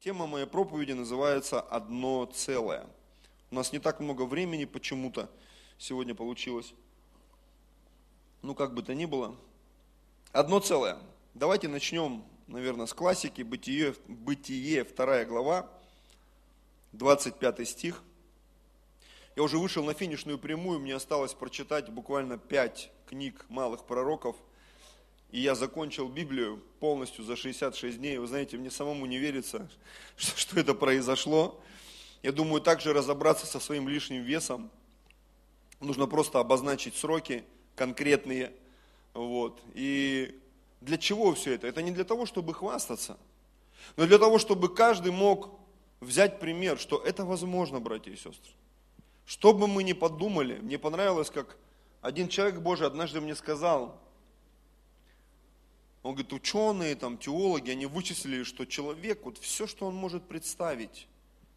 Тема моей проповеди называется «Одно целое». У нас не так много времени почему-то сегодня получилось. Ну, как бы то ни было. Одно целое. Давайте начнем, наверное, с классики. Бытие, Бытие 2 глава, 25 стих. Я уже вышел на финишную прямую, мне осталось прочитать буквально пять книг малых пророков – и я закончил Библию полностью за 66 дней. Вы знаете, мне самому не верится, что, что это произошло. Я думаю, также разобраться со своим лишним весом. Нужно просто обозначить сроки конкретные. Вот. И для чего все это? Это не для того, чтобы хвастаться, но для того, чтобы каждый мог взять пример, что это возможно, братья и сестры. Что бы мы ни подумали, мне понравилось, как один человек Божий однажды мне сказал, он говорит, ученые, там, теологи, они вычислили, что человек, вот все, что он может представить,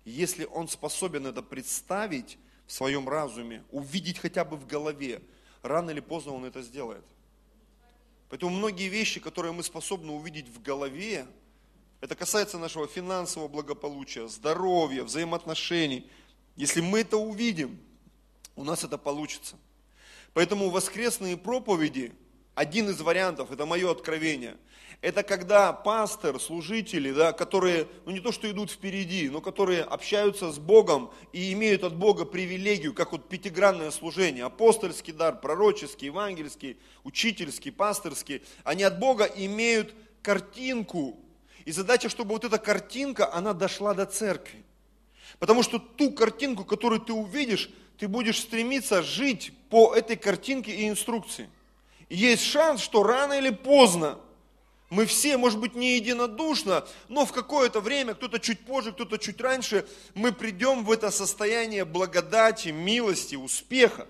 если он способен это представить в своем разуме, увидеть хотя бы в голове, рано или поздно он это сделает. Поэтому многие вещи, которые мы способны увидеть в голове, это касается нашего финансового благополучия, здоровья, взаимоотношений. Если мы это увидим, у нас это получится. Поэтому воскресные проповеди один из вариантов, это мое откровение, это когда пастор, служители, да, которые, ну не то что идут впереди, но которые общаются с Богом и имеют от Бога привилегию, как вот пятигранное служение, апостольский дар, пророческий, евангельский, учительский, пасторский, они от Бога имеют картинку. И задача, чтобы вот эта картинка, она дошла до церкви. Потому что ту картинку, которую ты увидишь, ты будешь стремиться жить по этой картинке и инструкции есть шанс, что рано или поздно мы все, может быть, не единодушно, но в какое-то время, кто-то чуть позже, кто-то чуть раньше, мы придем в это состояние благодати, милости, успеха.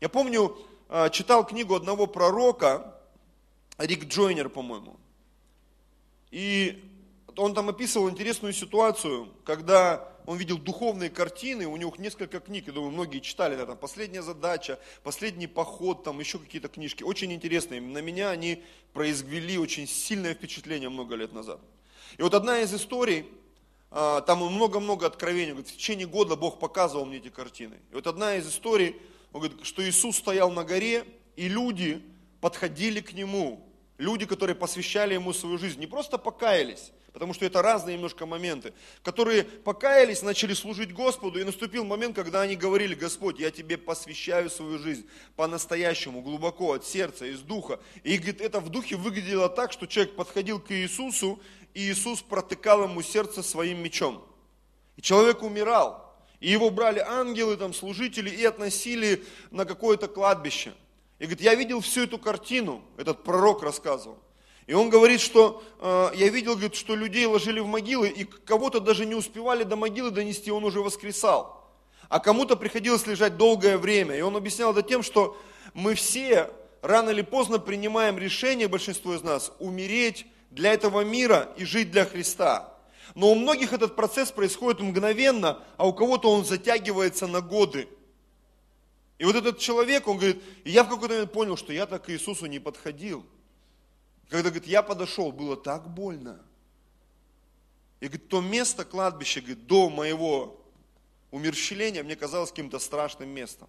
Я помню, а, читал книгу одного пророка, Рик Джойнер, по-моему. И он там описывал интересную ситуацию, когда он видел духовные картины, у него несколько книг, я думаю, многие читали, да, там, «Последняя задача», «Последний поход», там еще какие-то книжки, очень интересные. На меня они произвели очень сильное впечатление много лет назад. И вот одна из историй, а, там много-много откровений, говорит, в течение года Бог показывал мне эти картины. И вот одна из историй, он говорит, что Иисус стоял на горе, и люди подходили к Нему, люди, которые посвящали Ему свою жизнь, не просто покаялись, потому что это разные немножко моменты, которые покаялись, начали служить Господу, и наступил момент, когда они говорили, Господь, я тебе посвящаю свою жизнь по-настоящему, глубоко, от сердца, из духа. И говорит, это в духе выглядело так, что человек подходил к Иисусу, и Иисус протыкал ему сердце своим мечом. И человек умирал. И его брали ангелы, там, служители, и относили на какое-то кладбище. И говорит, я видел всю эту картину, этот пророк рассказывал. И он говорит, что э, я видел, говорит, что людей ложили в могилы, и кого-то даже не успевали до могилы донести, он уже воскресал. А кому-то приходилось лежать долгое время. И он объяснял это тем, что мы все рано или поздно принимаем решение, большинство из нас, умереть для этого мира и жить для Христа. Но у многих этот процесс происходит мгновенно, а у кого-то он затягивается на годы. И вот этот человек, он говорит, и я в какой-то момент понял, что я так к Иисусу не подходил. Когда, говорит, я подошел, было так больно. И, говорит, то место кладбища, говорит, до моего умерщвления мне казалось каким-то страшным местом.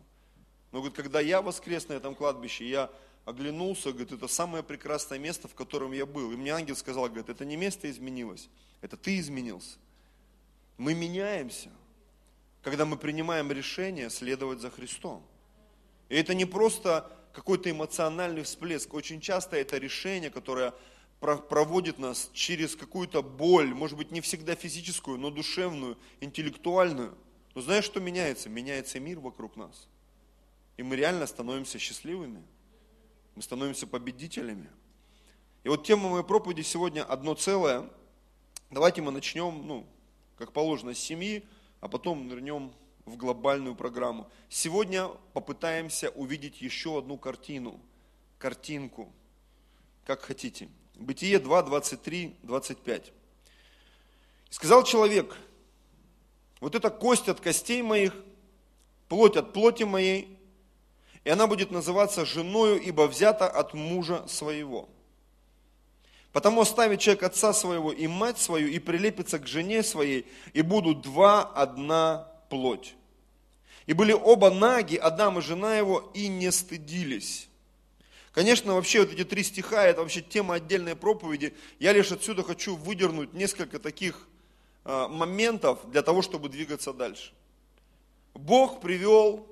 Но, говорит, когда я воскрес на этом кладбище, я оглянулся, говорит, это самое прекрасное место, в котором я был. И мне ангел сказал, говорит, это не место изменилось, это ты изменился. Мы меняемся, когда мы принимаем решение следовать за Христом. И это не просто какой-то эмоциональный всплеск. Очень часто это решение, которое проводит нас через какую-то боль, может быть, не всегда физическую, но душевную, интеллектуальную. Но знаешь, что меняется? Меняется мир вокруг нас. И мы реально становимся счастливыми. Мы становимся победителями. И вот тема моей проповеди сегодня одно целое. Давайте мы начнем, ну, как положено, с семьи, а потом нырнем в глобальную программу. Сегодня попытаемся увидеть еще одну картину, картинку, как хотите. Бытие 2, 23, 25. сказал человек, вот эта кость от костей моих, плоть от плоти моей, и она будет называться женою, ибо взята от мужа своего. Потому оставит человек отца своего и мать свою, и прилепится к жене своей, и будут два одна плоть. И были оба наги, Адам и жена его, и не стыдились. Конечно, вообще вот эти три стиха, это вообще тема отдельной проповеди. Я лишь отсюда хочу выдернуть несколько таких э, моментов для того, чтобы двигаться дальше. Бог привел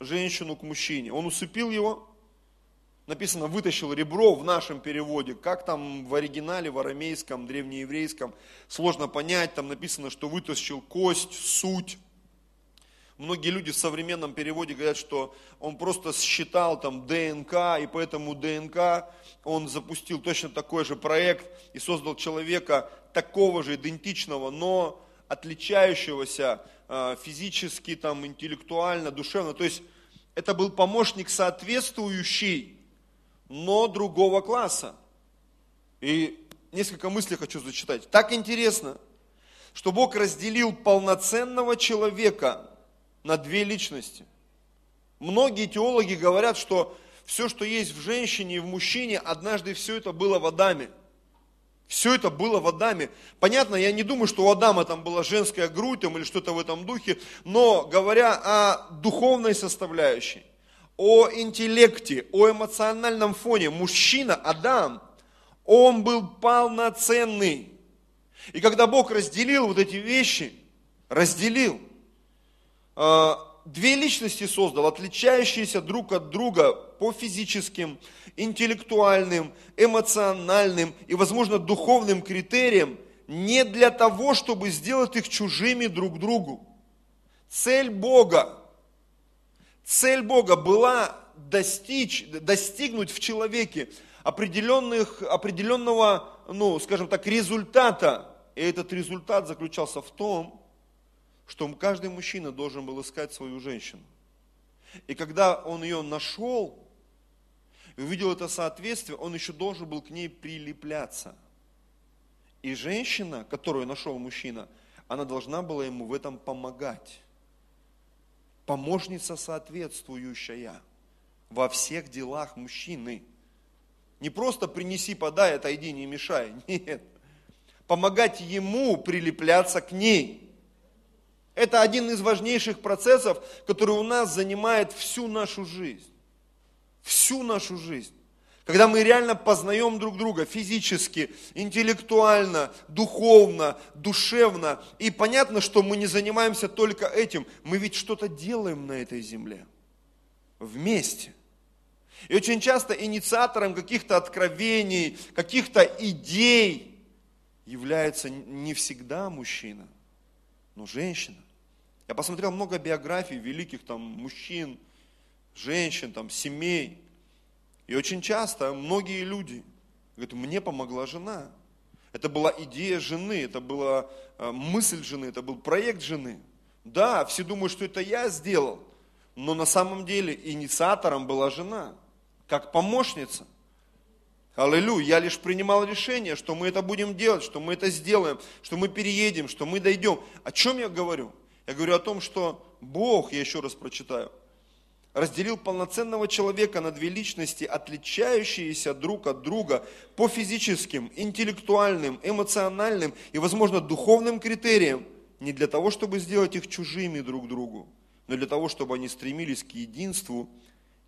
женщину к мужчине. Он усыпил его, написано, вытащил ребро в нашем переводе, как там в оригинале, в арамейском, древнееврейском, сложно понять, там написано, что вытащил кость, суть. Многие люди в современном переводе говорят, что он просто считал там ДНК, и поэтому ДНК он запустил точно такой же проект и создал человека такого же идентичного, но отличающегося э, физически, там, интеллектуально, душевно. То есть это был помощник соответствующий, но другого класса. И несколько мыслей хочу зачитать. Так интересно, что Бог разделил полноценного человека на две личности. Многие теологи говорят, что все, что есть в женщине и в мужчине, однажды все это было в Адаме. Все это было в Адаме. Понятно, я не думаю, что у Адама там была женская грудь там, или что-то в этом духе, но говоря о духовной составляющей, о интеллекте, о эмоциональном фоне, мужчина, Адам, он был полноценный. И когда Бог разделил вот эти вещи, разделил – две личности создал, отличающиеся друг от друга по физическим, интеллектуальным, эмоциональным и, возможно, духовным критериям, не для того, чтобы сделать их чужими друг другу. Цель Бога, цель Бога была достичь, достигнуть в человеке определенных, определенного, ну, скажем так, результата. И этот результат заключался в том, что каждый мужчина должен был искать свою женщину. И когда он ее нашел, и увидел это соответствие, он еще должен был к ней прилепляться. И женщина, которую нашел мужчина, она должна была ему в этом помогать. Помощница соответствующая во всех делах мужчины. Не просто принеси, подай, отойди, не мешай. Нет. Помогать ему прилепляться к ней. Это один из важнейших процессов, который у нас занимает всю нашу жизнь. Всю нашу жизнь. Когда мы реально познаем друг друга физически, интеллектуально, духовно, душевно. И понятно, что мы не занимаемся только этим. Мы ведь что-то делаем на этой земле. Вместе. И очень часто инициатором каких-то откровений, каких-то идей является не всегда мужчина, но женщина. Я посмотрел много биографий великих там мужчин, женщин, там, семей. И очень часто многие люди говорят, мне помогла жена. Это была идея жены, это была э, мысль жены, это был проект жены. Да, все думают, что это я сделал, но на самом деле инициатором была жена, как помощница. Аллилуйя, я лишь принимал решение, что мы это будем делать, что мы это сделаем, что мы переедем, что мы дойдем. О чем я говорю? Я говорю о том, что Бог, я еще раз прочитаю, разделил полноценного человека на две личности, отличающиеся друг от друга по физическим, интеллектуальным, эмоциональным и, возможно, духовным критериям, не для того, чтобы сделать их чужими друг другу, но для того, чтобы они стремились к единству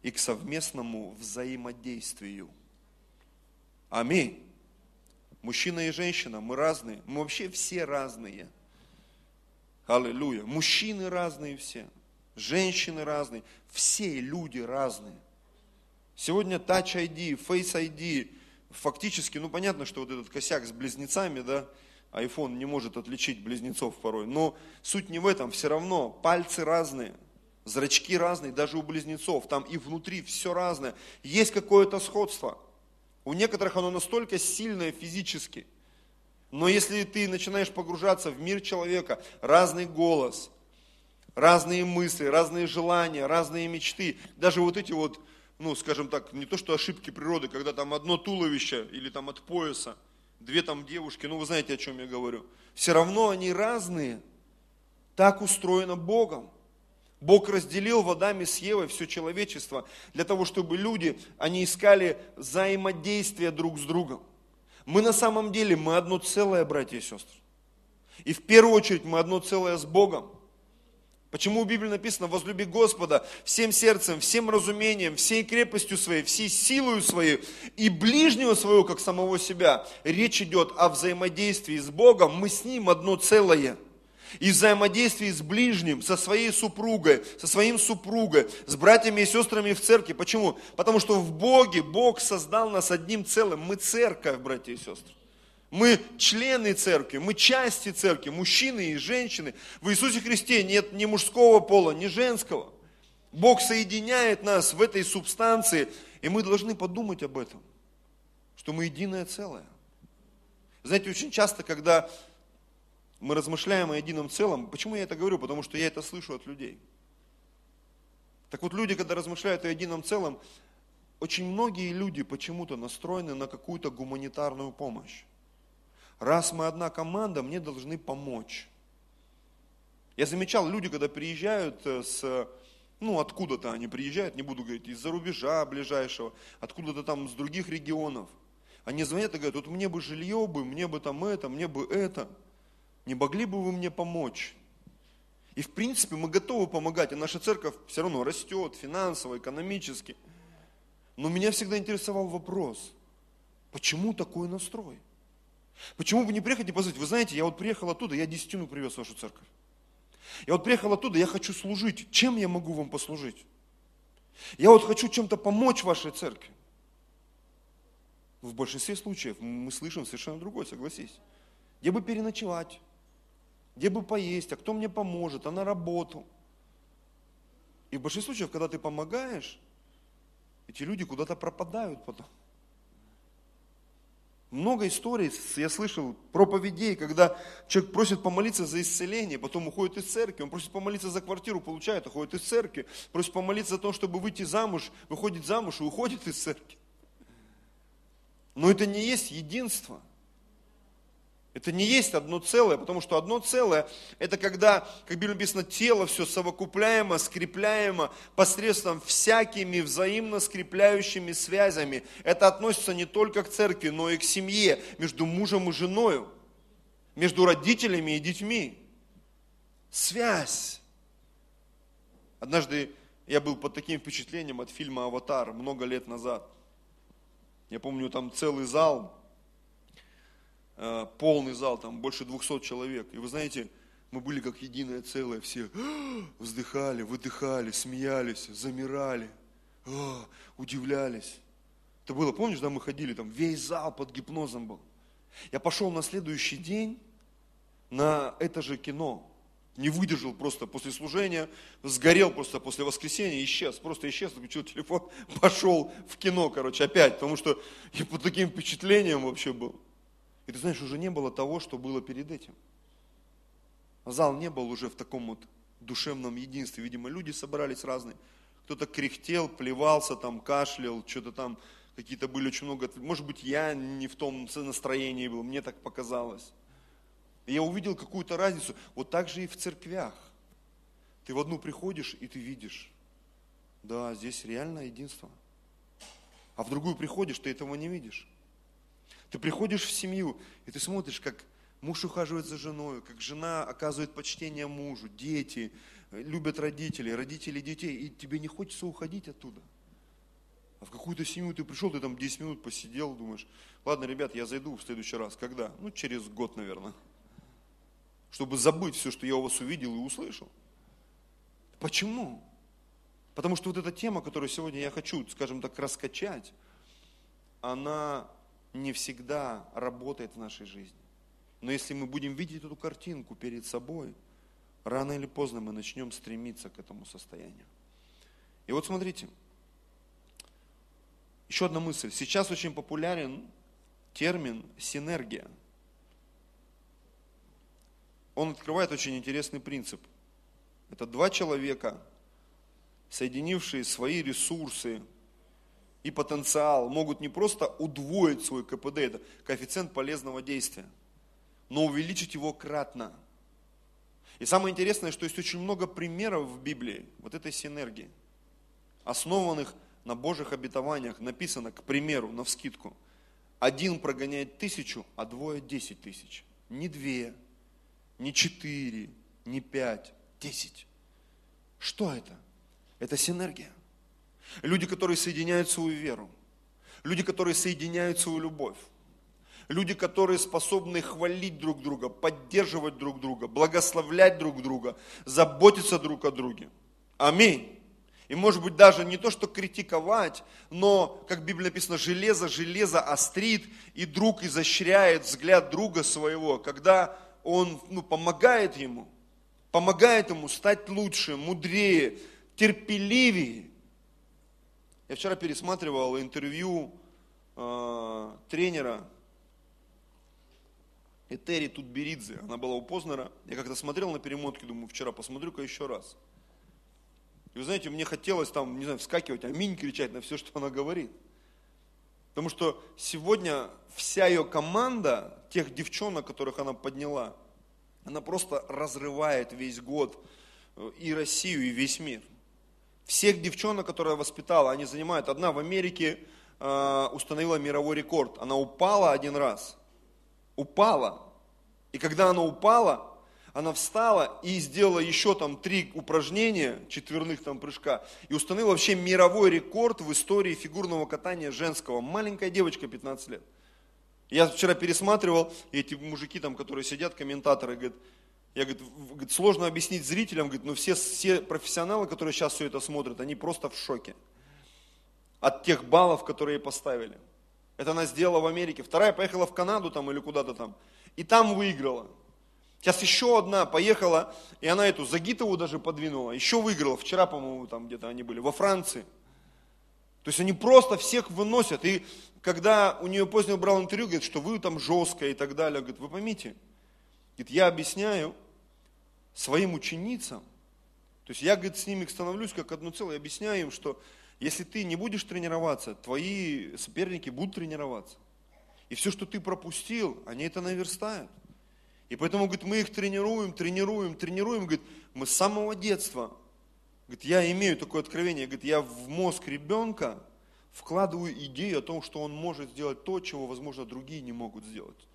и к совместному взаимодействию. Аминь. Мужчина и женщина, мы разные, мы вообще все разные. Аллилуйя. Мужчины разные все, женщины разные, все люди разные. Сегодня Touch ID, Face ID, фактически, ну понятно, что вот этот косяк с близнецами, да, iPhone не может отличить близнецов порой, но суть не в этом, все равно пальцы разные, зрачки разные, даже у близнецов, там и внутри все разное. Есть какое-то сходство – у некоторых оно настолько сильное физически. Но если ты начинаешь погружаться в мир человека, разный голос, разные мысли, разные желания, разные мечты, даже вот эти вот, ну, скажем так, не то что ошибки природы, когда там одно туловище или там от пояса, две там девушки, ну вы знаете, о чем я говорю. Все равно они разные. Так устроено Богом. Бог разделил в Адаме с Евой все человечество для того, чтобы люди, они искали взаимодействие друг с другом. Мы на самом деле, мы одно целое, братья и сестры. И в первую очередь мы одно целое с Богом. Почему в Библии написано, возлюби Господа всем сердцем, всем разумением, всей крепостью своей, всей силою своей и ближнего своего, как самого себя. Речь идет о взаимодействии с Богом, мы с Ним одно целое. И взаимодействии с ближним, со своей супругой, со своим супругой, с братьями и сестрами в церкви. Почему? Потому что в Боге Бог создал нас одним целым. Мы церковь, братья и сестры. Мы члены церкви, мы части церкви, мужчины и женщины. В Иисусе Христе нет ни мужского пола, ни женского. Бог соединяет нас в этой субстанции, и мы должны подумать об этом, что мы единое целое. Знаете, очень часто, когда мы размышляем о едином целом, почему я это говорю? Потому что я это слышу от людей. Так вот, люди, когда размышляют о едином целом, очень многие люди почему-то настроены на какую-то гуманитарную помощь раз мы одна команда, мне должны помочь. Я замечал, люди, когда приезжают э, с, ну, откуда-то они приезжают, не буду говорить, из-за рубежа ближайшего, откуда-то там с других регионов. Они звонят и говорят, вот мне бы жилье бы, мне бы там это, мне бы это. Не могли бы вы мне помочь? И в принципе мы готовы помогать, и наша церковь все равно растет финансово, экономически. Но меня всегда интересовал вопрос, почему такой настрой? Почему бы не приехать и позвать? Вы знаете, я вот приехал оттуда, я десятину привез в вашу церковь. Я вот приехал оттуда, я хочу служить. Чем я могу вам послужить? Я вот хочу чем-то помочь вашей церкви. В большинстве случаев мы слышим совершенно другое, согласись. Где бы переночевать? Где бы поесть? А кто мне поможет? А на работу? И в большинстве случаев, когда ты помогаешь, эти люди куда-то пропадают потом. Много историй я слышал, проповедей, когда человек просит помолиться за исцеление, потом уходит из церкви, он просит помолиться за квартиру, получает, уходит из церкви, просит помолиться за то, чтобы выйти замуж, выходит замуж и уходит из церкви. Но это не есть единство – это не есть одно целое, потому что одно целое – это когда, как Библия написано, тело все совокупляемо, скрепляемо посредством всякими взаимно скрепляющими связями. Это относится не только к церкви, но и к семье, между мужем и женой, между родителями и детьми. Связь. Однажды я был под таким впечатлением от фильма «Аватар» много лет назад. Я помню, там целый зал полный зал, там больше 200 человек. И вы знаете, мы были как единое целое, все вздыхали, выдыхали, смеялись, замирали, удивлялись. Это было, помнишь, да, мы ходили, там весь зал под гипнозом был. Я пошел на следующий день на это же кино. Не выдержал просто после служения, сгорел просто после воскресенья, исчез, просто исчез, включил телефон, пошел в кино, короче, опять, потому что я под таким впечатлением вообще был. И ты знаешь, уже не было того, что было перед этим. Зал не был уже в таком вот душевном единстве. Видимо, люди собрались разные. Кто-то кряхтел, плевался, там, кашлял, что-то там, какие-то были очень много... Может быть, я не в том настроении был, мне так показалось. Я увидел какую-то разницу. Вот так же и в церквях. Ты в одну приходишь, и ты видишь, да, здесь реально единство. А в другую приходишь, ты этого не видишь. Ты приходишь в семью, и ты смотришь, как муж ухаживает за женой, как жена оказывает почтение мужу, дети любят родителей, родители детей, и тебе не хочется уходить оттуда. А в какую-то семью ты пришел, ты там 10 минут посидел, думаешь, ладно, ребят, я зайду в следующий раз. Когда? Ну, через год, наверное. Чтобы забыть все, что я у вас увидел и услышал. Почему? Потому что вот эта тема, которую сегодня я хочу, скажем так, раскачать, она не всегда работает в нашей жизни. Но если мы будем видеть эту картинку перед собой, рано или поздно мы начнем стремиться к этому состоянию. И вот смотрите, еще одна мысль. Сейчас очень популярен термин синергия. Он открывает очень интересный принцип. Это два человека, соединившие свои ресурсы, и потенциал могут не просто удвоить свой КПД, это коэффициент полезного действия, но увеличить его кратно. И самое интересное, что есть очень много примеров в Библии вот этой синергии, основанных на Божьих обетованиях, написано, к примеру, на вскидку, один прогоняет тысячу, а двое десять тысяч. Не две, не четыре, не пять, десять. Что это? Это синергия. Люди, которые соединяют свою веру. Люди, которые соединяют свою любовь. Люди, которые способны хвалить друг друга, поддерживать друг друга, благословлять друг друга, заботиться друг о друге. Аминь. И может быть даже не то, что критиковать, но, как в Библии написано, железо, железо острит, и друг изощряет взгляд друга своего, когда он ну, помогает ему, помогает ему стать лучше, мудрее, терпеливее. Я вчера пересматривал интервью э, тренера Этери Тутберидзе, она была у Познера. Я как-то смотрел на перемотки, думаю, вчера посмотрю-ка еще раз. И вы знаете, мне хотелось там, не знаю, вскакивать, аминь кричать на все, что она говорит. Потому что сегодня вся ее команда, тех девчонок, которых она подняла, она просто разрывает весь год э, и Россию, и весь мир. Всех девчонок, которые воспитала, они занимают. Одна в Америке э, установила мировой рекорд. Она упала один раз. Упала. И когда она упала, она встала и сделала еще там три упражнения, четверных там прыжка, и установила вообще мировой рекорд в истории фигурного катания женского. Маленькая девочка, 15 лет. Я вчера пересматривал, и эти мужики там, которые сидят, комментаторы, говорят, я говорит, сложно объяснить зрителям, говорит, но все, все профессионалы, которые сейчас все это смотрят, они просто в шоке от тех баллов, которые поставили. Это она сделала в Америке. Вторая поехала в Канаду там или куда-то там. И там выиграла. Сейчас еще одна поехала, и она эту Загитову даже подвинула, еще выиграла. Вчера, по-моему, там где-то они были, во Франции. То есть они просто всех выносят. И когда у нее поздно брал интервью, говорит, что вы там жесткая и так далее, говорит, вы поймите, говорит, я объясняю своим ученицам, то есть я, говорит, с ними становлюсь как одно целое, объясняю им, что если ты не будешь тренироваться, твои соперники будут тренироваться. И все, что ты пропустил, они это наверстают. И поэтому, говорит, мы их тренируем, тренируем, тренируем. Говорит, мы с самого детства. Говорит, я имею такое откровение. Говорит, я в мозг ребенка вкладываю идею о том, что он может сделать то, чего, возможно, другие не могут сделать.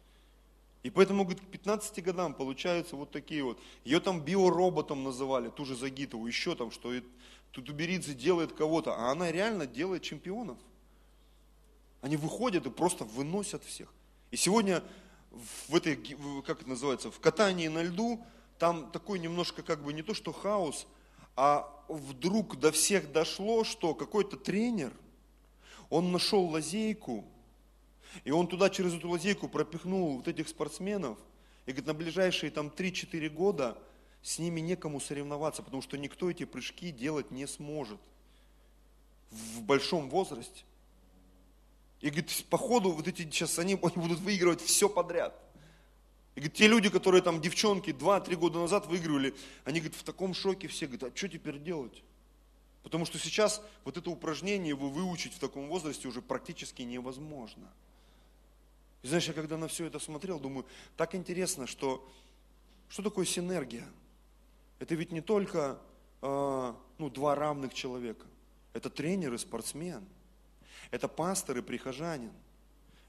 И поэтому, говорит, к 15 годам получаются вот такие вот. Ее там биороботом называли, ту же Загитову, еще там, что Тутуберидзе делает кого-то, а она реально делает чемпионов. Они выходят и просто выносят всех. И сегодня в этой, как это называется, в катании на льду, там такой немножко как бы не то что хаос, а вдруг до всех дошло, что какой-то тренер, он нашел лазейку, и он туда через эту лазейку пропихнул вот этих спортсменов, и говорит, на ближайшие там 3-4 года с ними некому соревноваться, потому что никто эти прыжки делать не сможет в большом возрасте. И говорит, по ходу вот эти сейчас они, они будут выигрывать все подряд. И говорит, те люди, которые там, девчонки, 2-3 года назад выигрывали, они, говорит, в таком шоке все, говорят, а что теперь делать? Потому что сейчас вот это упражнение вы выучить в таком возрасте уже практически невозможно. И знаешь, я когда на все это смотрел, думаю, так интересно, что что такое синергия? Это ведь не только э, ну, два равных человека. Это тренер и спортсмен – это пастор и прихожанин.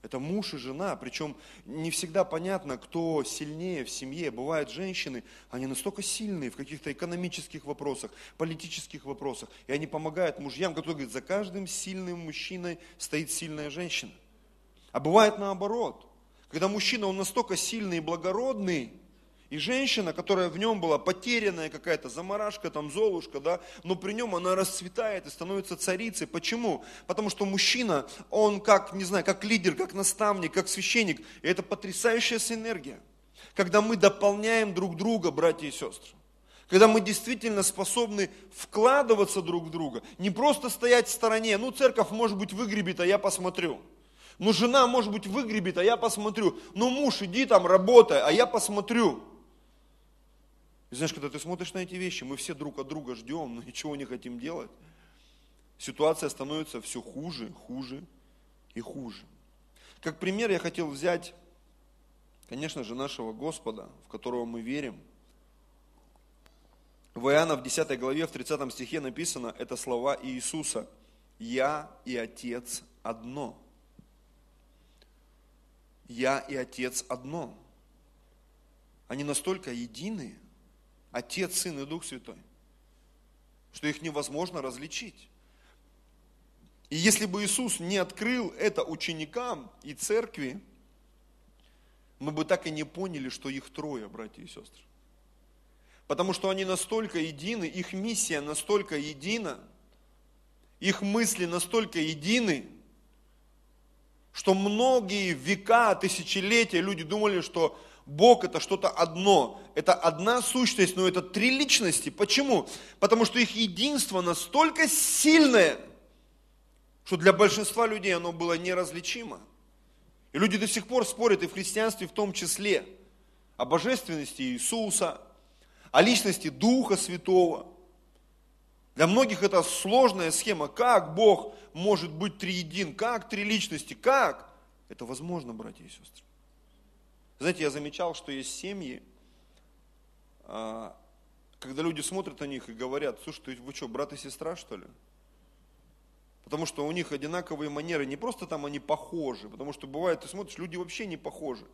Это муж и жена, причем не всегда понятно, кто сильнее в семье. Бывают женщины, они настолько сильные в каких-то экономических вопросах, политических вопросах, и они помогают мужьям, которые говорят, за каждым сильным мужчиной стоит сильная женщина. А бывает наоборот, когда мужчина, он настолько сильный и благородный, и женщина, которая в нем была потерянная какая-то, заморашка, там, золушка, да, но при нем она расцветает и становится царицей. Почему? Потому что мужчина, он как, не знаю, как лидер, как наставник, как священник. И это потрясающая синергия. Когда мы дополняем друг друга, братья и сестры. Когда мы действительно способны вкладываться друг в друга. Не просто стоять в стороне. Ну, церковь, может быть, выгребет, а я посмотрю. Ну, жена, может быть, выгребет, а я посмотрю. Ну, муж, иди там, работай, а я посмотрю. И знаешь, когда ты смотришь на эти вещи, мы все друг от друга ждем, но ничего не хотим делать. Ситуация становится все хуже, хуже и хуже. Как пример я хотел взять, конечно же, нашего Господа, в которого мы верим. В Иоанна в 10 главе, в 30 стихе написано, это слова Иисуса. «Я и Отец одно». Я и Отец одно. Они настолько едины, Отец, Сын и Дух Святой, что их невозможно различить. И если бы Иисус не открыл это ученикам и церкви, мы бы так и не поняли, что их трое, братья и сестры. Потому что они настолько едины, их миссия настолько едина, их мысли настолько едины, что многие века, тысячелетия люди думали, что Бог это что-то одно, это одна сущность, но это три личности. Почему? Потому что их единство настолько сильное, что для большинства людей оно было неразличимо. И люди до сих пор спорят и в христианстве в том числе о божественности Иисуса, о личности Духа Святого. Для многих это сложная схема. Как Бог может быть триедин? Как три личности? Как? Это возможно, братья и сестры. Знаете, я замечал, что есть семьи, а, когда люди смотрят на них и говорят, слушай, вы что, брат и сестра, что ли? Потому что у них одинаковые манеры, не просто там они похожи, потому что бывает, ты смотришь, люди вообще не похожи,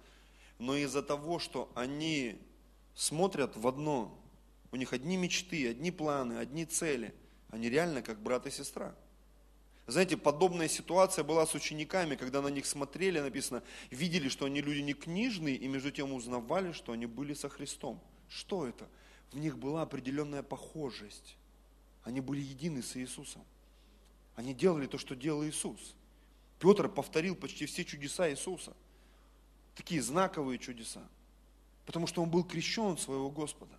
но из-за того, что они смотрят в одно, у них одни мечты, одни планы, одни цели, они реально как брат и сестра. Знаете, подобная ситуация была с учениками, когда на них смотрели, написано, видели, что они люди не книжные, и между тем узнавали, что они были со Христом. Что это? В них была определенная похожесть. Они были едины с Иисусом. Они делали то, что делал Иисус. Петр повторил почти все чудеса Иисуса. Такие знаковые чудеса. Потому что он был крещен своего Господа.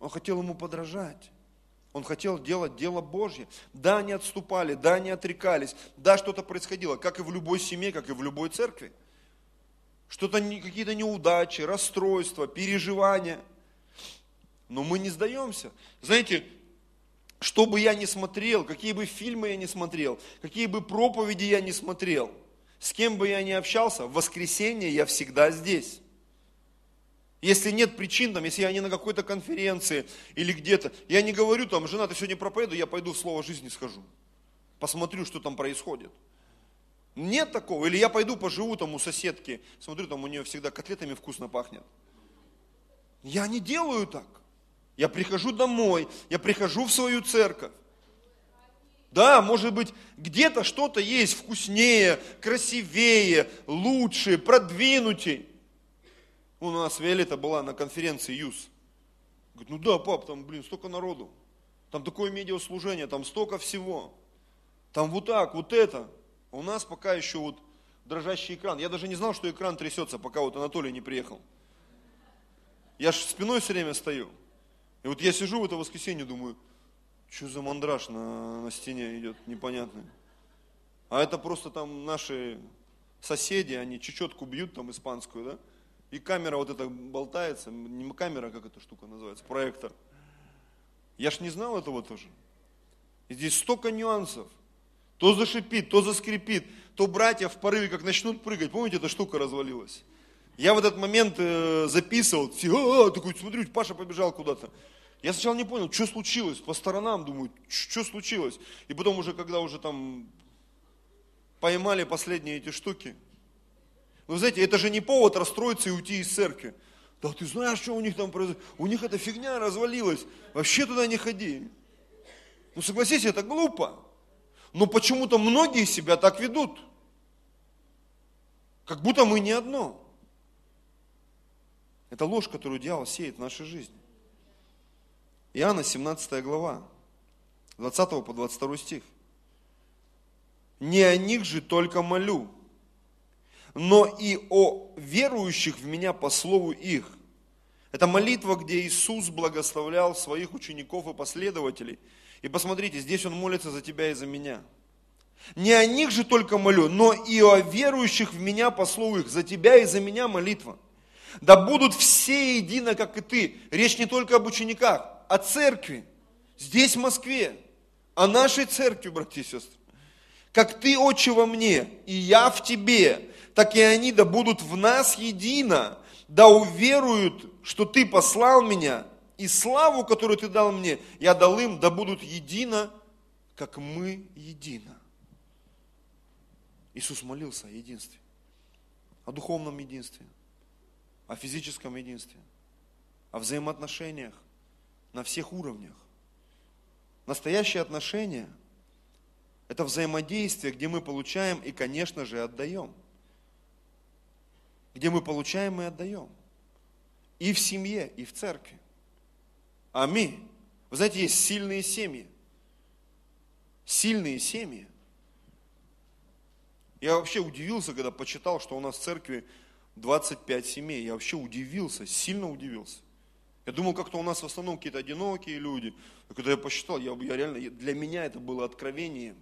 Он хотел ему подражать. Он хотел делать дело Божье. Да, они отступали, да, они отрекались, да, что-то происходило, как и в любой семье, как и в любой церкви. Что-то, какие-то неудачи, расстройства, переживания. Но мы не сдаемся. Знаете, что бы я ни смотрел, какие бы фильмы я ни смотрел, какие бы проповеди я ни смотрел, с кем бы я ни общался, в воскресенье я всегда здесь. Если нет причин, там, если я не на какой-то конференции или где-то, я не говорю там, жена, ты сегодня проповеду, я пойду в слово жизни схожу. Посмотрю, что там происходит. Нет такого. Или я пойду поживу там у соседки, смотрю, там у нее всегда котлетами вкусно пахнет. Я не делаю так. Я прихожу домой, я прихожу в свою церковь. Да, может быть, где-то что-то есть вкуснее, красивее, лучше, продвинутее. У нас Виолетта была на конференции ЮС. Говорит, ну да, пап, там, блин, столько народу. Там такое медиаслужение, там столько всего. Там вот так, вот это. У нас пока еще вот дрожащий экран. Я даже не знал, что экран трясется, пока вот Анатолий не приехал. Я же спиной все время стою. И вот я сижу в это воскресенье, думаю, что за мандраж на, на стене идет, непонятный. А это просто там наши соседи, они чечетку бьют там испанскую, да? И камера вот эта болтается, не камера, как эта штука называется, проектор. Я ж не знал этого тоже. И здесь столько нюансов. То зашипит, то заскрипит, то братья в порыве как начнут прыгать. Помните, эта штука развалилась? Я в этот момент э, записывал, все, а, такой, смотрю, Паша побежал куда-то. Я сначала не понял, что случилось, по сторонам думаю, что случилось. И потом уже, когда уже там поймали последние эти штуки, вы знаете, это же не повод расстроиться и уйти из церкви. Да ты знаешь, что у них там произошло? У них эта фигня развалилась. Вообще туда не ходи. Ну согласись, это глупо. Но почему-то многие себя так ведут. Как будто мы не одно. Это ложь, которую дьявол сеет в нашей жизни. Иоанна 17 глава, 20 по 22 стих. Не о них же только молю, но и о верующих в меня по слову их. Это молитва, где Иисус благословлял своих учеников и последователей. И посмотрите, здесь Он молится за тебя и за меня. Не о них же только молю, но и о верующих в меня по слову их. За тебя и за меня молитва. Да будут все едино, как и ты. Речь не только об учениках, о церкви. Здесь, в Москве. О нашей церкви, братья и сестры. Как ты, Отче, во мне, и я в тебе, так и они да будут в нас едино, да уверуют, что Ты послал меня, и славу, которую Ты дал мне, я дал им, да будут едино, как мы едино. Иисус молился о единстве. о духовном единстве, о физическом единстве, о взаимоотношениях на всех уровнях. Настоящие отношения – это взаимодействие, где мы получаем и, конечно же, отдаем. Где мы получаем и отдаем. И в семье, и в церкви. Аминь. Вы знаете, есть сильные семьи. Сильные семьи. Я вообще удивился, когда почитал, что у нас в церкви 25 семей. Я вообще удивился, сильно удивился. Я думал, как-то у нас в основном какие-то одинокие люди. И когда я посчитал, я, я реально, для меня это было откровением,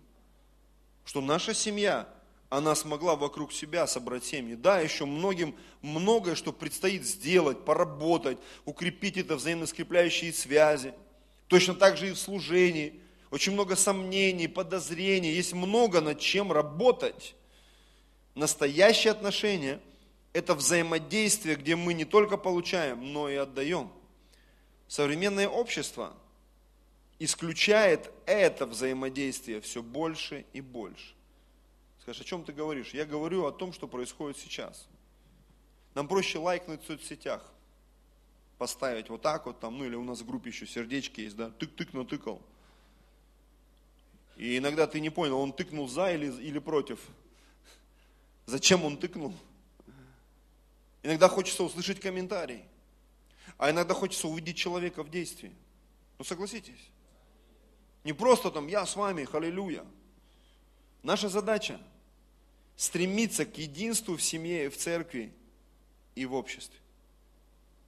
что наша семья, она смогла вокруг себя собрать семьи. Да, еще многим многое, что предстоит сделать, поработать, укрепить это взаимно скрепляющие связи. Точно так же и в служении. Очень много сомнений, подозрений, есть много над чем работать. Настоящие отношения – это взаимодействие, где мы не только получаем, но и отдаем – Современное общество исключает это взаимодействие все больше и больше. Скажешь, о чем ты говоришь? Я говорю о том, что происходит сейчас. Нам проще лайкнуть в соцсетях, поставить вот так вот там, ну или у нас в группе еще сердечки есть, да, тык-тык натыкал. И иногда ты не понял, он тыкнул за или, или против. Зачем он тыкнул? Иногда хочется услышать комментарий. А иногда хочется увидеть человека в действии. Ну согласитесь. Не просто там я с вами, халилюя. Наша задача стремиться к единству в семье, в церкви и в обществе.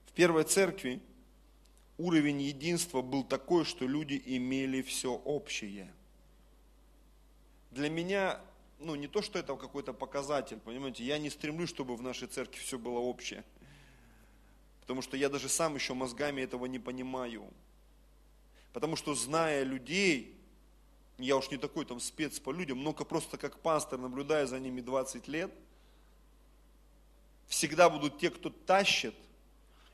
В первой церкви уровень единства был такой, что люди имели все общее. Для меня, ну не то, что это какой-то показатель, понимаете, я не стремлюсь, чтобы в нашей церкви все было общее. Потому что я даже сам еще мозгами этого не понимаю. Потому что зная людей, я уж не такой там спец по людям, но просто как пастор, наблюдая за ними 20 лет, всегда будут те, кто тащит,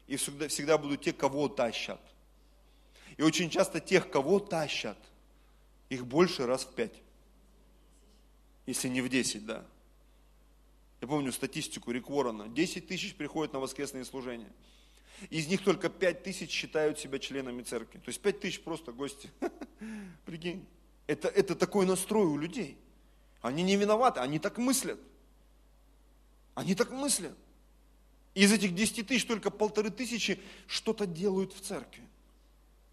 и всегда, всегда будут те, кого тащат. И очень часто тех, кого тащат, их больше раз в пять. Если не в десять, да. Я помню статистику Рик Ворона. 10 тысяч приходят на воскресные служения. Из них только 5 тысяч считают себя членами церкви. То есть 5 тысяч просто гости. Прикинь. Это, это такой настрой у людей. Они не виноваты, они так мыслят. Они так мыслят. Из этих 10 тысяч только полторы тысячи что-то делают в церкви.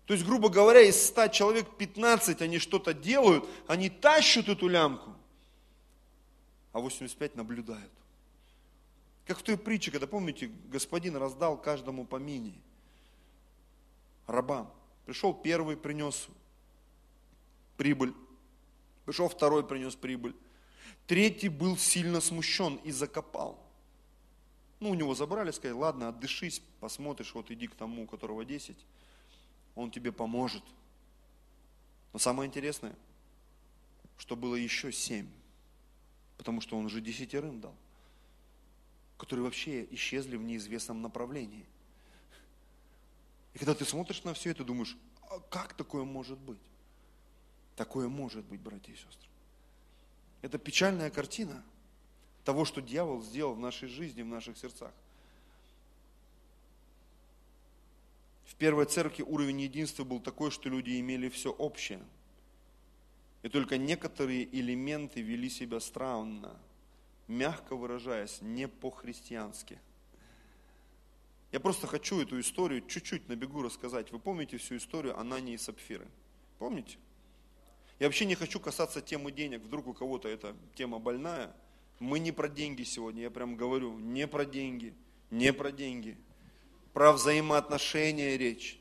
То есть, грубо говоря, из 100 человек 15 они что-то делают, они тащат эту лямку, а 85 наблюдают. Как в той притче, когда, помните, господин раздал каждому по мини, рабам. Пришел первый, принес прибыль. Пришел второй, принес прибыль. Третий был сильно смущен и закопал. Ну, у него забрали, сказали, ладно, отдышись, посмотришь, вот иди к тому, у которого 10, он тебе поможет. Но самое интересное, что было еще семь, потому что он уже десятерым дал которые вообще исчезли в неизвестном направлении. И когда ты смотришь на все это, думаешь, а как такое может быть? Такое может быть, братья и сестры. Это печальная картина того, что дьявол сделал в нашей жизни, в наших сердцах. В первой церкви уровень единства был такой, что люди имели все общее. И только некоторые элементы вели себя странно – мягко выражаясь, не по-христиански. Я просто хочу эту историю чуть-чуть на бегу рассказать. Вы помните всю историю Анании и Сапфиры? Помните? Я вообще не хочу касаться темы денег. Вдруг у кого-то эта тема больная. Мы не про деньги сегодня, я прям говорю, не про деньги, не про деньги. Про взаимоотношения речь.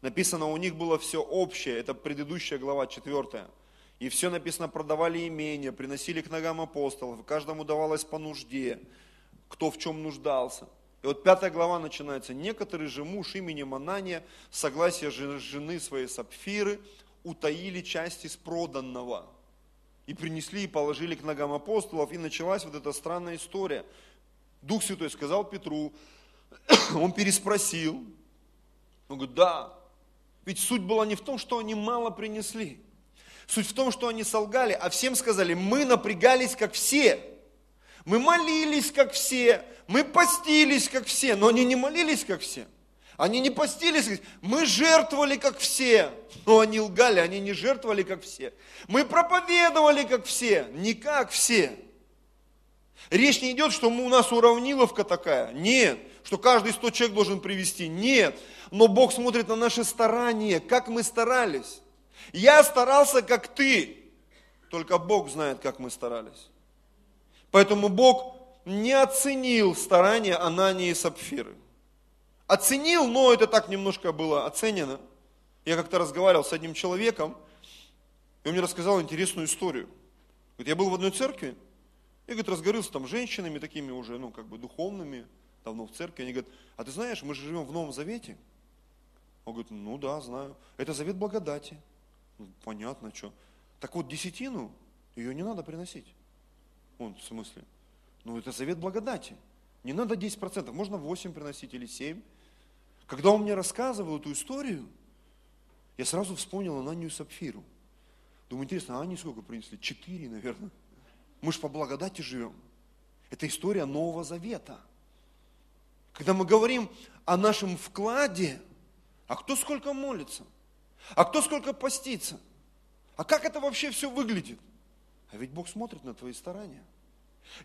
Написано, у них было все общее, это предыдущая глава, четвертая. И все написано, продавали имения, приносили к ногам апостолов, каждому давалось по нужде, кто в чем нуждался. И вот пятая глава начинается. Некоторый же муж именем Анания, согласие жены своей Сапфиры, утаили часть из проданного. И принесли и положили к ногам апостолов, и началась вот эта странная история. Дух Святой сказал Петру, он переспросил, он говорит, да, ведь суть была не в том, что они мало принесли, Суть в том, что они солгали, а всем сказали, мы напрягались как все. Мы молились, как все, мы постились, как все, но они не молились, как все. Они не постились, мы жертвовали, как все. Но они лгали, они не жертвовали, как все. Мы проповедовали, как все, не как все. Речь не идет, что у нас уравниловка такая. Нет. Что каждый сто человек должен привести. Нет. Но Бог смотрит на наши старания, как мы старались. Я старался, как ты. Только Бог знает, как мы старались. Поэтому Бог не оценил старания Анании и Сапфиры. Оценил, но это так немножко было оценено. Я как-то разговаривал с одним человеком, и он мне рассказал интересную историю. Говорит, я был в одной церкви, и говорит, разговорился там с женщинами такими уже, ну, как бы духовными, давно в церкви. Они говорят, а ты знаешь, мы же живем в Новом Завете. Он говорит, ну да, знаю. Это завет благодати. Ну, понятно, что. Так вот, десятину, ее не надо приносить. Он, в смысле? Ну, это завет благодати. Не надо 10%, можно 8 приносить или 7. Когда он мне рассказывал эту историю, я сразу вспомнил Ананию Сапфиру. Думаю, интересно, а они сколько принесли? Четыре, наверное. Мы же по благодати живем. Это история Нового Завета. Когда мы говорим о нашем вкладе, а кто сколько молится, а кто сколько постится, а как это вообще все выглядит? А ведь Бог смотрит на твои старания.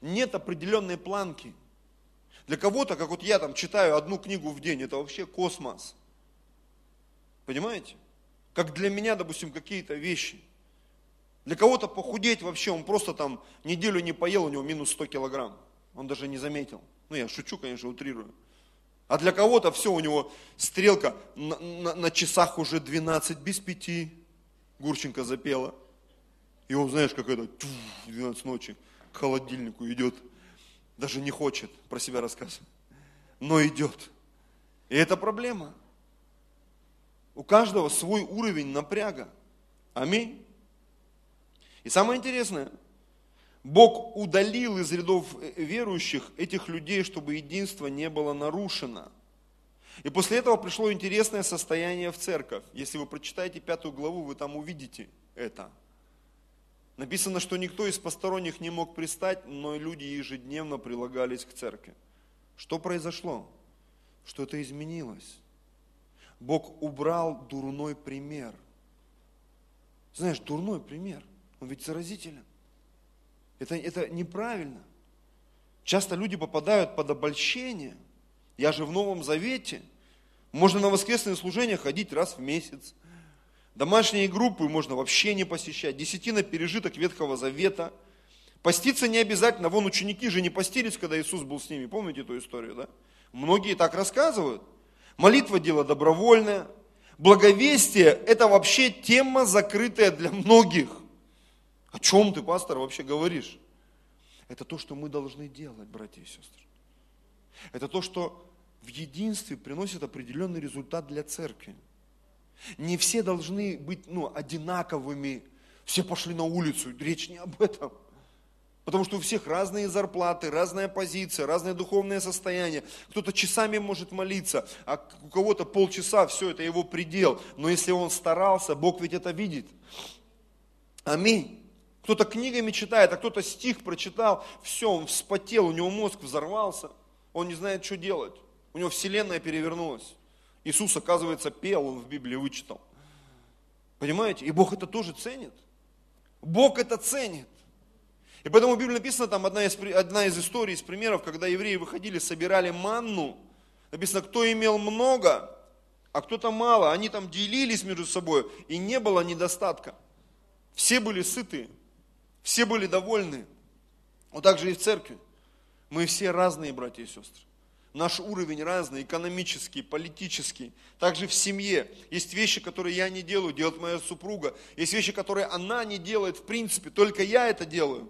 Нет определенной планки. Для кого-то, как вот я там читаю одну книгу в день, это вообще космос. Понимаете? Как для меня, допустим, какие-то вещи. Для кого-то похудеть вообще, он просто там неделю не поел, у него минус 100 килограмм. Он даже не заметил. Ну, я шучу, конечно, утрирую. А для кого-то все, у него стрелка на, на, на часах уже 12 без 5. Гурченко запела. И он, знаешь, как это, в 12 ночи к холодильнику идет. Даже не хочет про себя рассказывать. Но идет. И это проблема. У каждого свой уровень напряга. Аминь. И самое интересное, Бог удалил из рядов верующих этих людей, чтобы единство не было нарушено. И после этого пришло интересное состояние в церковь. Если вы прочитаете пятую главу, вы там увидите это. Написано, что никто из посторонних не мог пристать, но люди ежедневно прилагались к церкви. Что произошло? Что это изменилось. Бог убрал дурной пример. Знаешь, дурной пример, он ведь заразителен. Это, это неправильно. Часто люди попадают под обольщение. Я же в Новом Завете. Можно на воскресное служение ходить раз в месяц. Домашние группы можно вообще не посещать. Десятина пережиток Ветхого Завета. Поститься не обязательно. Вон ученики же не постились, когда Иисус был с ними. Помните эту историю, да? Многие так рассказывают. Молитва – дело добровольное. Благовестие – это вообще тема, закрытая для многих. О чем ты, пастор, вообще говоришь? Это то, что мы должны делать, братья и сестры. Это то, что в единстве приносит определенный результат для церкви. Не все должны быть ну, одинаковыми, все пошли на улицу, речь не об этом. Потому что у всех разные зарплаты, разная позиция, разное духовное состояние. Кто-то часами может молиться, а у кого-то полчаса, все это его предел. Но если он старался, Бог ведь это видит. Аминь. Кто-то книгами читает, а кто-то стих прочитал, все, он вспотел, у него мозг взорвался, он не знает, что делать. У него вселенная перевернулась. Иисус, оказывается, пел, он в Библии вычитал. Понимаете? И Бог это тоже ценит. Бог это ценит. И поэтому в Библии написано, там одна из, одна из историй, из примеров, когда евреи выходили, собирали манну, написано, кто имел много, а кто-то мало. Они там делились между собой, и не было недостатка. Все были сыты. Все были довольны. Вот так же и в церкви. Мы все разные, братья и сестры. Наш уровень разный, экономический, политический. Также в семье. Есть вещи, которые я не делаю, делает моя супруга. Есть вещи, которые она не делает, в принципе, только я это делаю.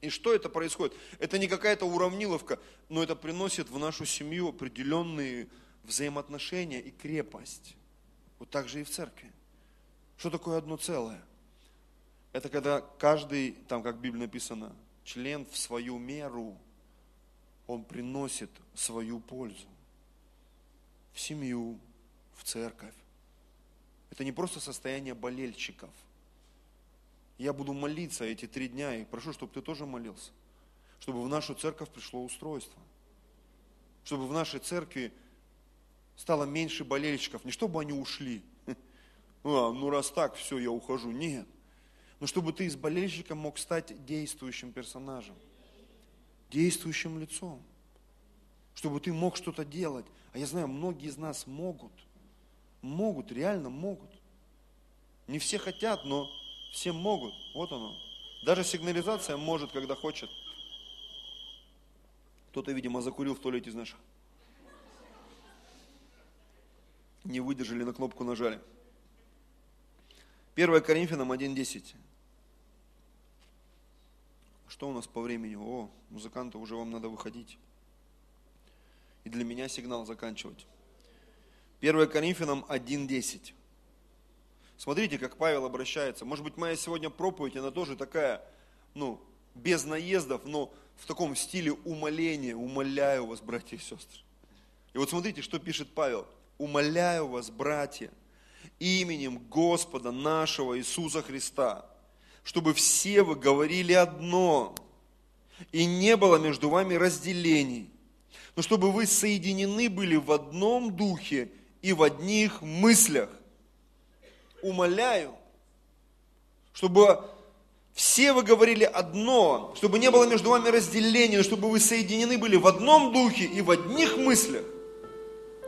И что это происходит? Это не какая-то уравниловка, но это приносит в нашу семью определенные взаимоотношения и крепость. Вот так же и в церкви. Что такое одно целое? Это когда каждый, там как в Библии написано, член в свою меру, он приносит свою пользу. В семью, в церковь. Это не просто состояние болельщиков. Я буду молиться эти три дня и прошу, чтобы ты тоже молился. чтобы в нашу церковь пришло устройство. Чтобы в нашей церкви стало меньше болельщиков. Не чтобы они ушли. А, ну раз так, все, я ухожу. Нет. Но чтобы ты из болельщика мог стать действующим персонажем. Действующим лицом. Чтобы ты мог что-то делать. А я знаю, многие из нас могут. Могут, реально могут. Не все хотят, но все могут. Вот оно. Даже сигнализация может, когда хочет. Кто-то, видимо, закурил в туалете наших. Не выдержали, на кнопку нажали. 1 Коринфянам 1.10. Что у нас по времени? О, музыканты, уже вам надо выходить. И для меня сигнал заканчивать. 1 Коринфянам 1.10. Смотрите, как Павел обращается. Может быть, моя сегодня проповедь, она тоже такая, ну, без наездов, но в таком стиле умоления. Умоляю вас, братья и сестры. И вот смотрите, что пишет Павел. Умоляю вас, братья, именем Господа нашего Иисуса Христа, чтобы все вы говорили одно, и не было между вами разделений, но чтобы вы соединены были в одном духе и в одних мыслях умоляю, чтобы все вы говорили одно, чтобы не было между вами разделения, чтобы вы соединены были в одном духе и в одних мыслях.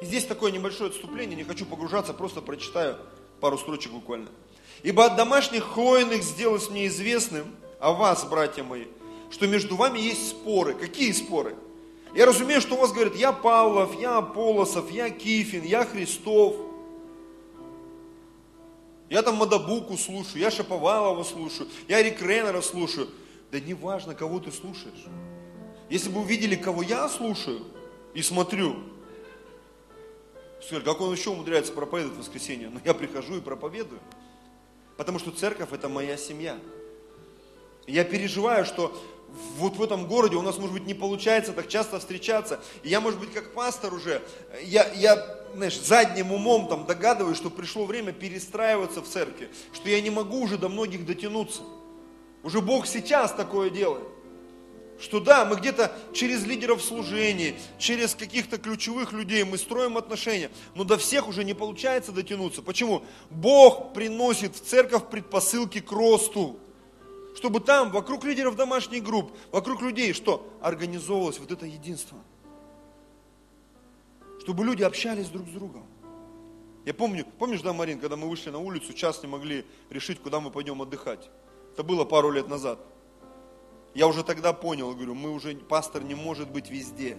И здесь такое небольшое отступление, не хочу погружаться, просто прочитаю пару строчек буквально. Ибо от домашних хлоиных сделалось мне известным, о вас, братья мои, что между вами есть споры. Какие споры? Я разумею, что у вас говорят, я Павлов, я Аполосов, я Кифин, я Христов – я там Мадабуку слушаю, я Шаповалова слушаю, я Рик Рейнера слушаю. Да не важно, кого ты слушаешь. Если бы увидели, кого я слушаю и смотрю, сказали, как он еще умудряется проповедовать в воскресенье? Но я прихожу и проповедую. Потому что церковь это моя семья. я переживаю, что вот в этом городе у нас, может быть, не получается так часто встречаться. И я, может быть, как пастор уже, я, я знаешь, задним умом там догадываюсь, что пришло время перестраиваться в церкви, что я не могу уже до многих дотянуться. Уже Бог сейчас такое делает. Что да, мы где-то через лидеров служений, через каких-то ключевых людей мы строим отношения, но до всех уже не получается дотянуться. Почему? Бог приносит в церковь предпосылки к росту чтобы там, вокруг лидеров домашних групп, вокруг людей, что? Организовывалось вот это единство. Чтобы люди общались друг с другом. Я помню, помнишь, да, Марин, когда мы вышли на улицу, час не могли решить, куда мы пойдем отдыхать. Это было пару лет назад. Я уже тогда понял, говорю, мы уже, пастор не может быть везде.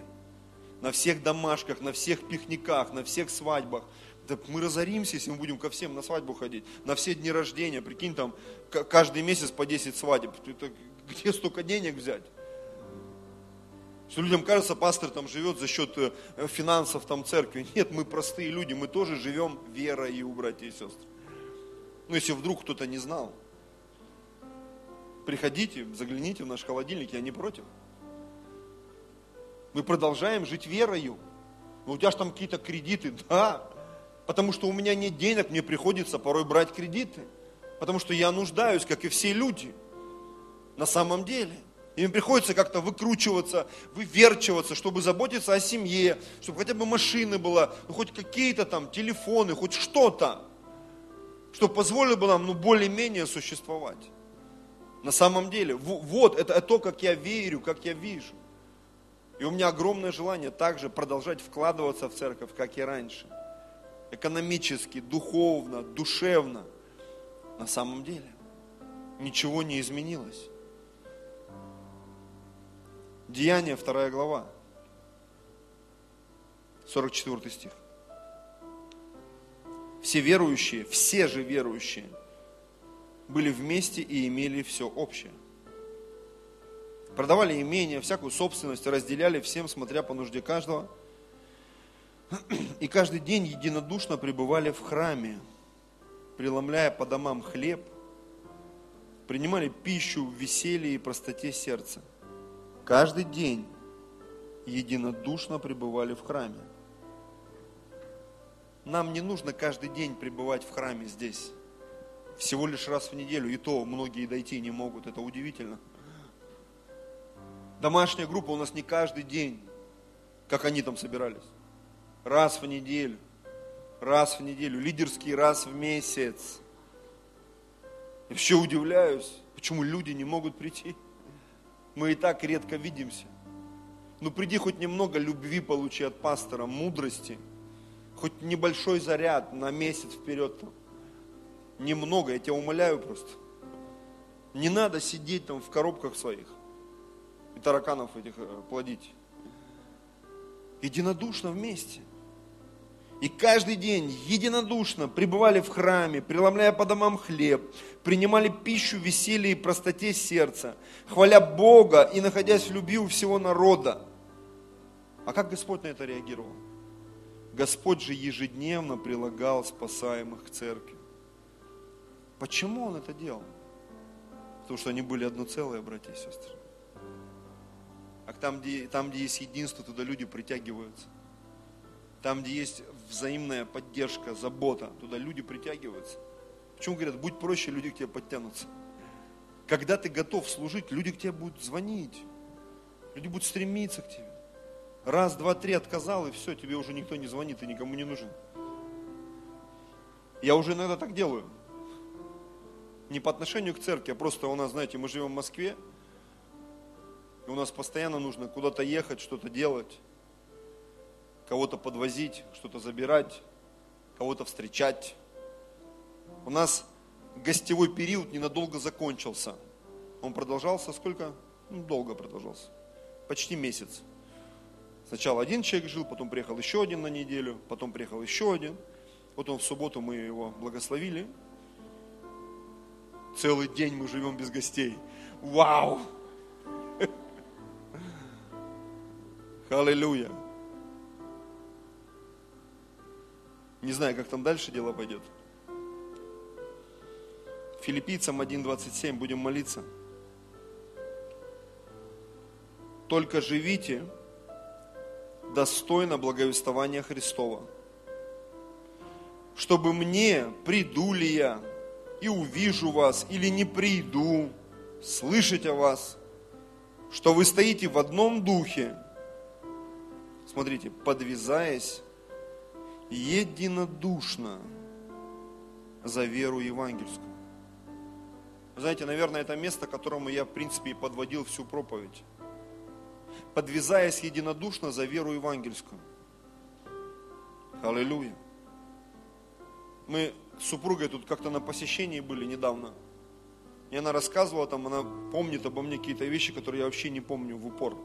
На всех домашках, на всех пикниках, на всех свадьбах. Да мы разоримся, если мы будем ко всем на свадьбу ходить, на все дни рождения, прикинь, там каждый месяц по 10 свадеб. Это, где столько денег взять? Что людям кажется, пастор там живет за счет э, финансов там церкви. Нет, мы простые люди, мы тоже живем верой, братья и сестры. Ну, если вдруг кто-то не знал, приходите, загляните в наш холодильник, я не против. Мы продолжаем жить верою. Ну, у тебя же там какие-то кредиты, да, потому что у меня нет денег, мне приходится порой брать кредиты, потому что я нуждаюсь, как и все люди, на самом деле. И мне приходится как-то выкручиваться, выверчиваться, чтобы заботиться о семье, чтобы хотя бы машины была, ну, хоть какие-то там телефоны, хоть что-то, что позволило бы нам ну, более-менее существовать. На самом деле, вот, это то, как я верю, как я вижу. И у меня огромное желание также продолжать вкладываться в церковь, как и раньше – экономически, духовно, душевно. На самом деле ничего не изменилось. Деяние, вторая глава, 44 стих. Все верующие, все же верующие, были вместе и имели все общее. Продавали имение, всякую собственность, разделяли всем, смотря по нужде каждого – и каждый день единодушно пребывали в храме, преломляя по домам хлеб, принимали пищу в веселье и простоте сердца. Каждый день единодушно пребывали в храме. Нам не нужно каждый день пребывать в храме здесь. Всего лишь раз в неделю, и то многие дойти не могут, это удивительно. Домашняя группа у нас не каждый день, как они там собирались. Раз в неделю. Раз в неделю. Лидерский раз в месяц. Я вообще удивляюсь, почему люди не могут прийти. Мы и так редко видимся. Ну приди хоть немного любви получи от пастора, мудрости. Хоть небольшой заряд на месяц вперед. Там. Немного, я тебя умоляю просто. Не надо сидеть там в коробках своих и тараканов этих э, плодить. Единодушно вместе. И каждый день единодушно пребывали в храме, преломляя по домам хлеб, принимали пищу в веселье и простоте сердца, хваля Бога и находясь в любви у всего народа. А как Господь на это реагировал? Господь же ежедневно прилагал спасаемых к церкви. Почему Он это делал? Потому что они были одно целое, братья и сестры. А там где, там, где есть единство, туда люди притягиваются. Там, где есть взаимная поддержка, забота, туда люди притягиваются. Почему говорят, будь проще, люди к тебе подтянутся. Когда ты готов служить, люди к тебе будут звонить. Люди будут стремиться к тебе. Раз, два, три отказал, и все, тебе уже никто не звонит, и никому не нужен. Я уже иногда так делаю. Не по отношению к церкви, а просто у нас, знаете, мы живем в Москве, и у нас постоянно нужно куда-то ехать, что-то делать, кого-то подвозить, что-то забирать, кого-то встречать. У нас гостевой период ненадолго закончился. Он продолжался сколько? Ну, долго продолжался. Почти месяц. Сначала один человек жил, потом приехал еще один на неделю, потом приехал еще один. Вот он в субботу мы его благословили. Целый день мы живем без гостей. Вау! Аллилуйя! Не знаю, как там дальше дело пойдет. Филиппийцам 1.27 будем молиться. Только живите достойно благовествования Христова. Чтобы мне, приду ли я, и увижу вас, или не приду, слышать о вас, что вы стоите в одном духе, смотрите, подвязаясь единодушно за веру евангельскую. Знаете, наверное, это место, которому я, в принципе, и подводил всю проповедь подвязаясь единодушно за веру евангельскую. Аллилуйя. Мы супругой тут как-то на посещении были недавно. И она рассказывала там, она помнит обо мне какие-то вещи, которые я вообще не помню в упор.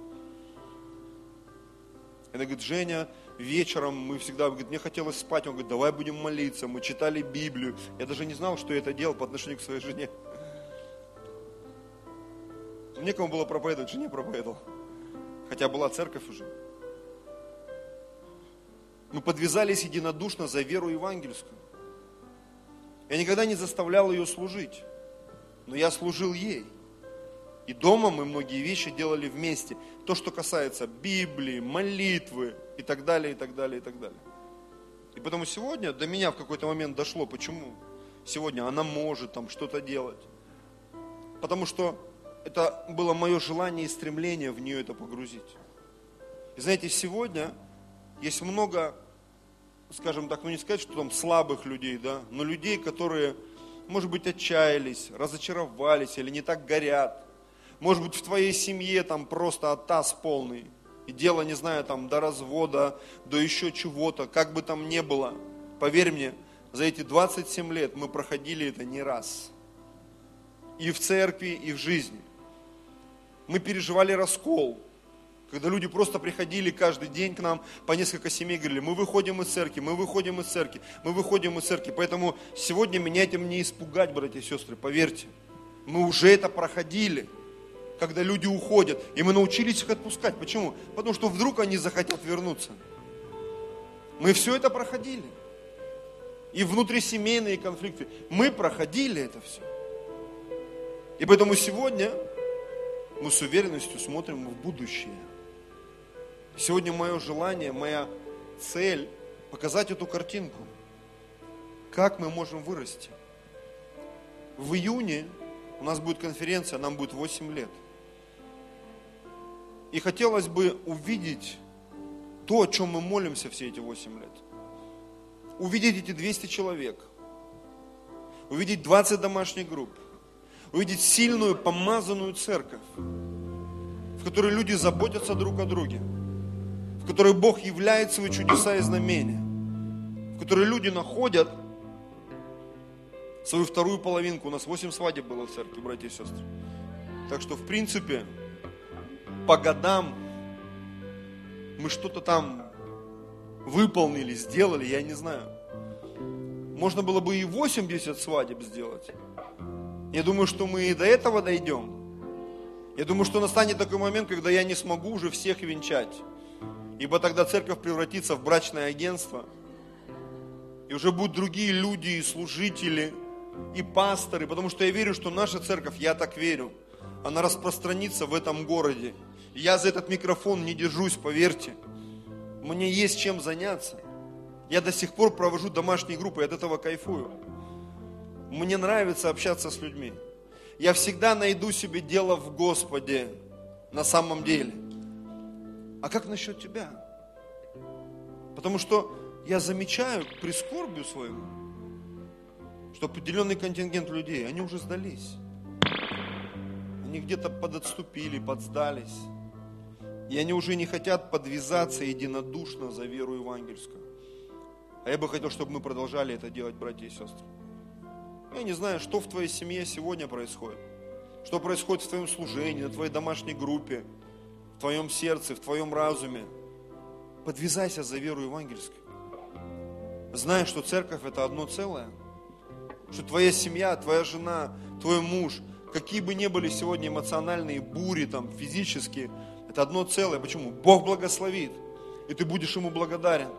Она говорит, Женя, вечером мы всегда, говорит, мне хотелось спать. Он говорит, давай будем молиться. Мы читали Библию. Я даже не знал, что я это делал по отношению к своей жене. Некому было проповедовать, жене проповедовал. Хотя была церковь уже. Мы подвязались единодушно за веру евангельскую. Я никогда не заставлял ее служить, но я служил ей. И дома мы многие вещи делали вместе. То, что касается Библии, молитвы и так далее, и так далее, и так далее. И потому сегодня до меня в какой-то момент дошло, почему сегодня она может там что-то делать. Потому что это было мое желание и стремление в нее это погрузить. И знаете, сегодня есть много, скажем так, ну не сказать, что там слабых людей, да, но людей, которые, может быть, отчаялись, разочаровались или не так горят. Может быть, в твоей семье там просто оттас полный. И дело, не знаю, там до развода, до еще чего-то, как бы там ни было. Поверь мне, за эти 27 лет мы проходили это не раз. И в церкви, и в жизни. Мы переживали раскол, когда люди просто приходили каждый день к нам, по несколько семей говорили, мы выходим из церкви, мы выходим из церкви, мы выходим из церкви. Поэтому сегодня меня этим не испугать, братья и сестры, поверьте. Мы уже это проходили, когда люди уходят, и мы научились их отпускать. Почему? Потому что вдруг они захотят вернуться. Мы все это проходили. И внутрисемейные конфликты. Мы проходили это все. И поэтому сегодня мы с уверенностью смотрим в будущее. Сегодня мое желание, моя цель показать эту картинку. Как мы можем вырасти. В июне у нас будет конференция, нам будет 8 лет. И хотелось бы увидеть то, о чем мы молимся все эти 8 лет. Увидеть эти 200 человек. Увидеть 20 домашних групп. Увидеть сильную, помазанную церковь, в которой люди заботятся друг о друге. В которой Бог являет свои чудеса и знамения. В которой люди находят свою вторую половинку. У нас 8 свадеб было в церкви, братья и сестры. Так что, в принципе, по годам мы что-то там выполнили, сделали, я не знаю. Можно было бы и 80 свадеб сделать. Я думаю, что мы и до этого дойдем. Я думаю, что настанет такой момент, когда я не смогу уже всех венчать. Ибо тогда церковь превратится в брачное агентство. И уже будут другие люди и служители, и пасторы. Потому что я верю, что наша церковь, я так верю, она распространится в этом городе. Я за этот микрофон не держусь, поверьте. Мне есть чем заняться. Я до сих пор провожу домашние группы, от этого кайфую. Мне нравится общаться с людьми. Я всегда найду себе дело в Господе, на самом деле. А как насчет тебя? Потому что я замечаю к прискорбию своему, что определенный контингент людей, они уже сдались. Они где-то подотступили, подсдались. И они уже не хотят подвязаться единодушно за веру евангельскую. А я бы хотел, чтобы мы продолжали это делать, братья и сестры. Я не знаю, что в твоей семье сегодня происходит. Что происходит в твоем служении, на твоей домашней группе, в твоем сердце, в твоем разуме. Подвязайся за веру евангельскую. Зная, что церковь это одно целое. Что твоя семья, твоя жена, твой муж, какие бы ни были сегодня эмоциональные бури, там, физические, это одно целое. Почему? Бог благословит. И ты будешь Ему благодарен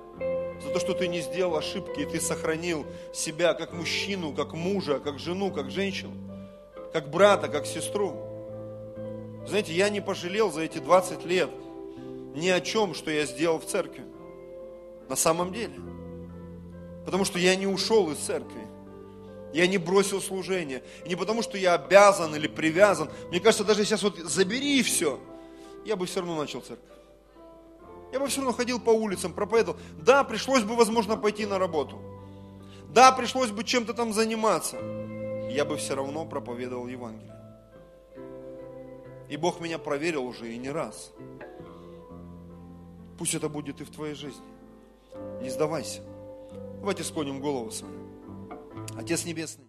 за то, что ты не сделал ошибки, и ты сохранил себя как мужчину, как мужа, как жену, как женщину, как брата, как сестру. Знаете, я не пожалел за эти 20 лет ни о чем, что я сделал в церкви. На самом деле. Потому что я не ушел из церкви. Я не бросил служение. И не потому, что я обязан или привязан. Мне кажется, даже сейчас вот забери все – я бы все равно начал церковь. Я бы все равно ходил по улицам, проповедовал. Да, пришлось бы, возможно, пойти на работу. Да, пришлось бы чем-то там заниматься. Я бы все равно проповедовал Евангелие. И Бог меня проверил уже и не раз. Пусть это будет и в твоей жизни. Не сдавайся. Давайте склоним голову с вами. Отец Небесный.